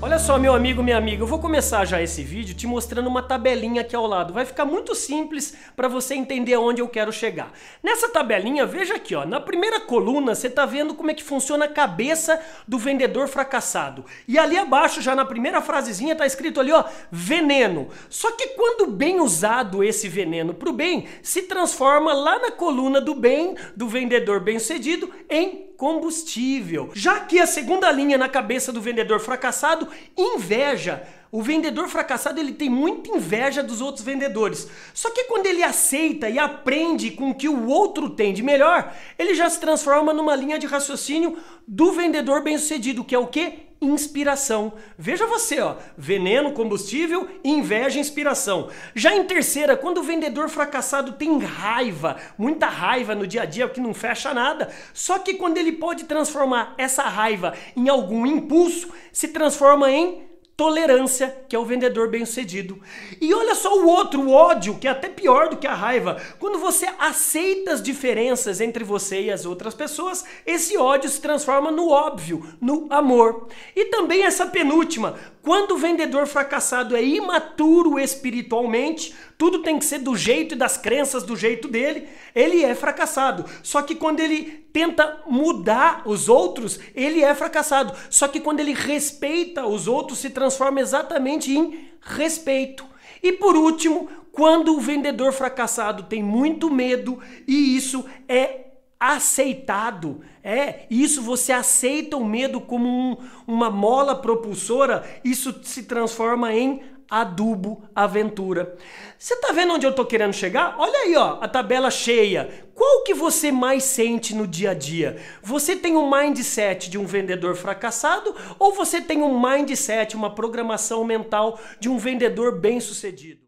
Olha só, meu amigo, minha amiga, eu vou começar já esse vídeo te mostrando uma tabelinha aqui ao lado. Vai ficar muito simples para você entender aonde eu quero chegar. Nessa tabelinha, veja aqui, ó, na primeira coluna você está vendo como é que funciona a cabeça do vendedor fracassado. E ali abaixo, já na primeira frasezinha, está escrito ali, ó, veneno. Só que quando bem usado esse veneno para o bem, se transforma lá na coluna do bem do vendedor bem-sucedido em combustível. Já que a segunda linha na cabeça do vendedor fracassado, inveja. O vendedor fracassado ele tem muita inveja dos outros vendedores. Só que quando ele aceita e aprende com o que o outro tem de melhor, ele já se transforma numa linha de raciocínio do vendedor bem-sucedido, que é o que? Inspiração. Veja você, ó, veneno, combustível, inveja, inspiração. Já em terceira, quando o vendedor fracassado tem raiva, muita raiva no dia a dia, que não fecha nada, só que quando ele pode transformar essa raiva em algum impulso, se transforma em tolerância, que é o vendedor bem-sucedido. E olha só o outro, o ódio, que é até pior do que a raiva. Quando você aceita as diferenças entre você e as outras pessoas, esse ódio se transforma no óbvio, no amor. E também essa penúltima, quando o vendedor fracassado é imaturo espiritualmente, tudo tem que ser do jeito e das crenças do jeito dele, ele é fracassado. Só que quando ele tenta mudar os outros, ele é fracassado. Só que quando ele respeita os outros, se transforma exatamente em respeito. E por último, quando o vendedor fracassado tem muito medo e isso é aceitado. É, isso você aceita o medo como um, uma mola propulsora, isso se transforma em adubo, aventura. Você tá vendo onde eu tô querendo chegar? Olha aí, ó, a tabela cheia. Qual que você mais sente no dia a dia? Você tem um mindset de um vendedor fracassado ou você tem um mindset, uma programação mental de um vendedor bem-sucedido?